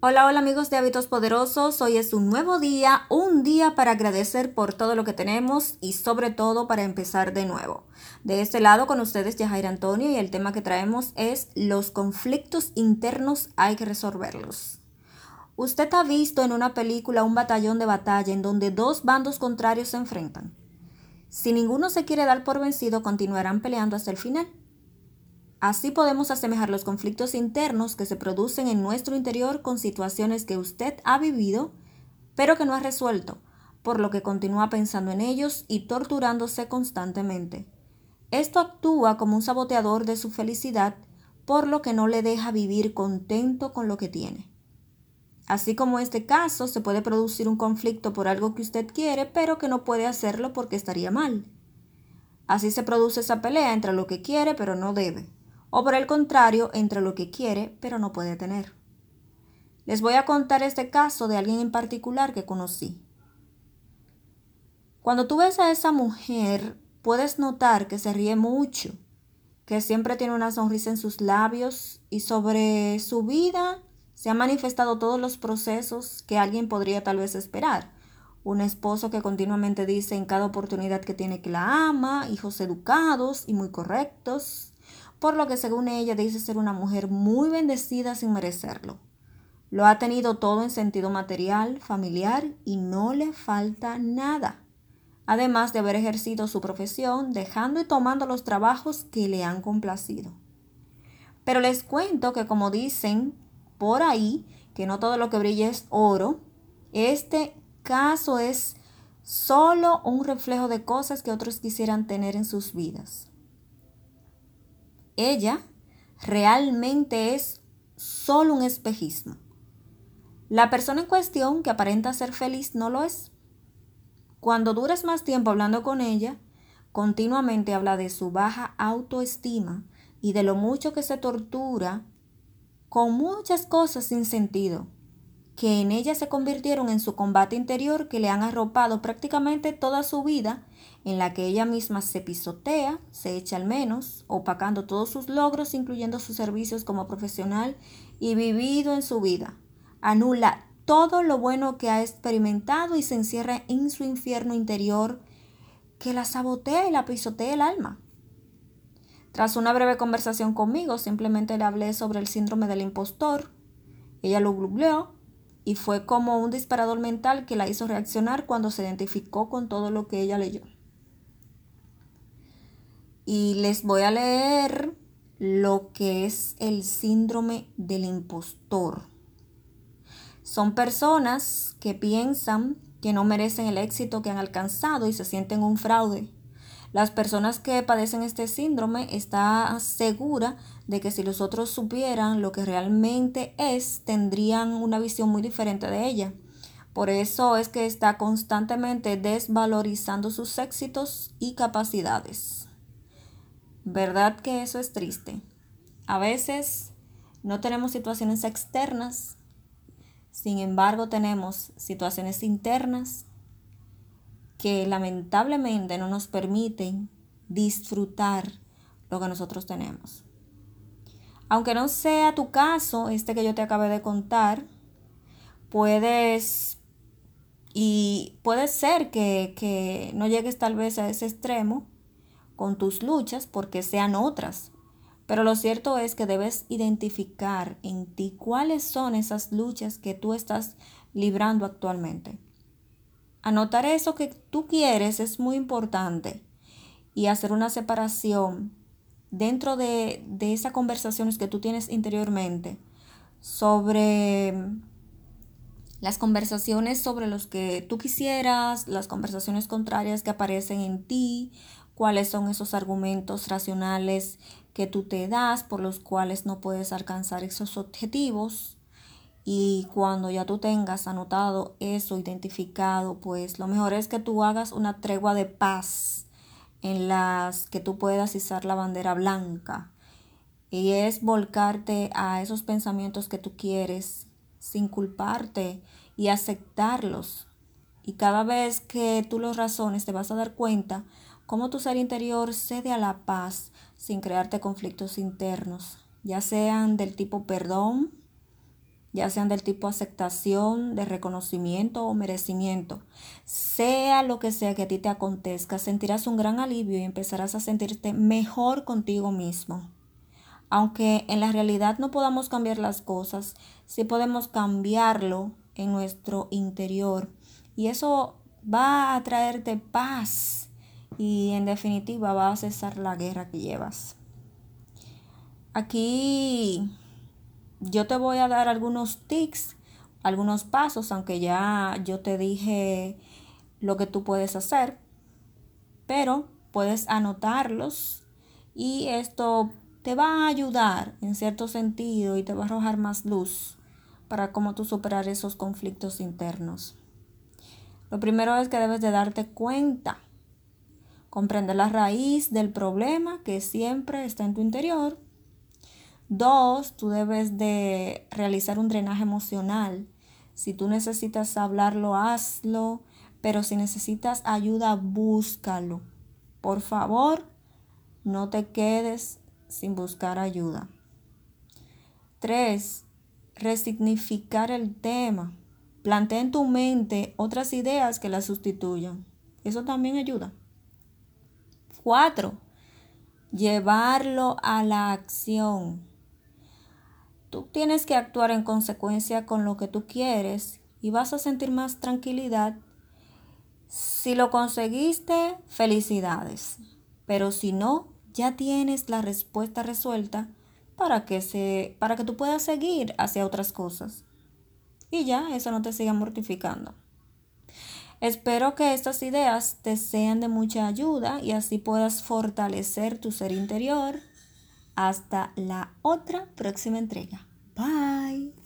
Hola, hola amigos de Hábitos Poderosos. Hoy es un nuevo día, un día para agradecer por todo lo que tenemos y sobre todo para empezar de nuevo. De este lado con ustedes Yajaira Antonio y el tema que traemos es los conflictos internos hay que resolverlos. Usted ha visto en una película un batallón de batalla en donde dos bandos contrarios se enfrentan. Si ninguno se quiere dar por vencido, continuarán peleando hasta el final. Así podemos asemejar los conflictos internos que se producen en nuestro interior con situaciones que usted ha vivido, pero que no ha resuelto, por lo que continúa pensando en ellos y torturándose constantemente. Esto actúa como un saboteador de su felicidad, por lo que no le deja vivir contento con lo que tiene. Así como en este caso, se puede producir un conflicto por algo que usted quiere, pero que no puede hacerlo porque estaría mal. Así se produce esa pelea entre lo que quiere pero no debe o por el contrario, entre lo que quiere pero no puede tener. Les voy a contar este caso de alguien en particular que conocí. Cuando tú ves a esa mujer, puedes notar que se ríe mucho, que siempre tiene una sonrisa en sus labios y sobre su vida se han manifestado todos los procesos que alguien podría tal vez esperar. Un esposo que continuamente dice en cada oportunidad que tiene que la ama, hijos educados y muy correctos, por lo que según ella dice ser una mujer muy bendecida sin merecerlo. Lo ha tenido todo en sentido material, familiar y no le falta nada. Además de haber ejercido su profesión, dejando y tomando los trabajos que le han complacido. Pero les cuento que como dicen por ahí, que no todo lo que brilla es oro, este caso es solo un reflejo de cosas que otros quisieran tener en sus vidas ella realmente es solo un espejismo. La persona en cuestión que aparenta ser feliz no lo es. Cuando dures más tiempo hablando con ella, continuamente habla de su baja autoestima y de lo mucho que se tortura con muchas cosas sin sentido, que en ella se convirtieron en su combate interior que le han arropado prácticamente toda su vida en la que ella misma se pisotea, se echa al menos, opacando todos sus logros, incluyendo sus servicios como profesional y vivido en su vida. Anula todo lo bueno que ha experimentado y se encierra en su infierno interior que la sabotea y la pisotea el alma. Tras una breve conversación conmigo, simplemente le hablé sobre el síndrome del impostor. Ella lo googleó y fue como un disparador mental que la hizo reaccionar cuando se identificó con todo lo que ella leyó y les voy a leer lo que es el síndrome del impostor. Son personas que piensan que no merecen el éxito que han alcanzado y se sienten un fraude. Las personas que padecen este síndrome están seguras de que si los otros supieran lo que realmente es, tendrían una visión muy diferente de ella. Por eso es que está constantemente desvalorizando sus éxitos y capacidades. ¿Verdad que eso es triste? A veces no tenemos situaciones externas, sin embargo tenemos situaciones internas que lamentablemente no nos permiten disfrutar lo que nosotros tenemos. Aunque no sea tu caso, este que yo te acabé de contar, puedes y puede ser que, que no llegues tal vez a ese extremo, con tus luchas porque sean otras. Pero lo cierto es que debes identificar en ti cuáles son esas luchas que tú estás librando actualmente. Anotar eso que tú quieres es muy importante y hacer una separación dentro de, de esas conversaciones que tú tienes interiormente sobre las conversaciones sobre los que tú quisieras, las conversaciones contrarias que aparecen en ti, cuáles son esos argumentos racionales que tú te das por los cuales no puedes alcanzar esos objetivos. Y cuando ya tú tengas anotado eso, identificado, pues lo mejor es que tú hagas una tregua de paz en las que tú puedas izar la bandera blanca. Y es volcarte a esos pensamientos que tú quieres sin culparte y aceptarlos. Y cada vez que tú los razones te vas a dar cuenta cómo tu ser interior cede a la paz sin crearte conflictos internos, ya sean del tipo perdón, ya sean del tipo aceptación, de reconocimiento o merecimiento. Sea lo que sea que a ti te acontezca, sentirás un gran alivio y empezarás a sentirte mejor contigo mismo. Aunque en la realidad no podamos cambiar las cosas, sí podemos cambiarlo en nuestro interior. Y eso va a traerte paz y en definitiva va a cesar la guerra que llevas. Aquí yo te voy a dar algunos tics, algunos pasos, aunque ya yo te dije lo que tú puedes hacer, pero puedes anotarlos y esto te va a ayudar en cierto sentido y te va a arrojar más luz para cómo tú superar esos conflictos internos. Lo primero es que debes de darte cuenta, comprender la raíz del problema que siempre está en tu interior Dos, tú debes de realizar un drenaje emocional. Si tú necesitas hablarlo, hazlo, pero si necesitas ayuda, búscalo. Por favor, no te quedes sin buscar ayuda. Tres, resignificar el tema. Plantea en tu mente otras ideas que la sustituyan. Eso también ayuda. Cuatro, llevarlo a la acción. Tú tienes que actuar en consecuencia con lo que tú quieres y vas a sentir más tranquilidad. Si lo conseguiste, felicidades. Pero si no, ya tienes la respuesta resuelta para que, se, para que tú puedas seguir hacia otras cosas. Y ya, eso no te siga mortificando. Espero que estas ideas te sean de mucha ayuda y así puedas fortalecer tu ser interior hasta la otra próxima entrega. Bye.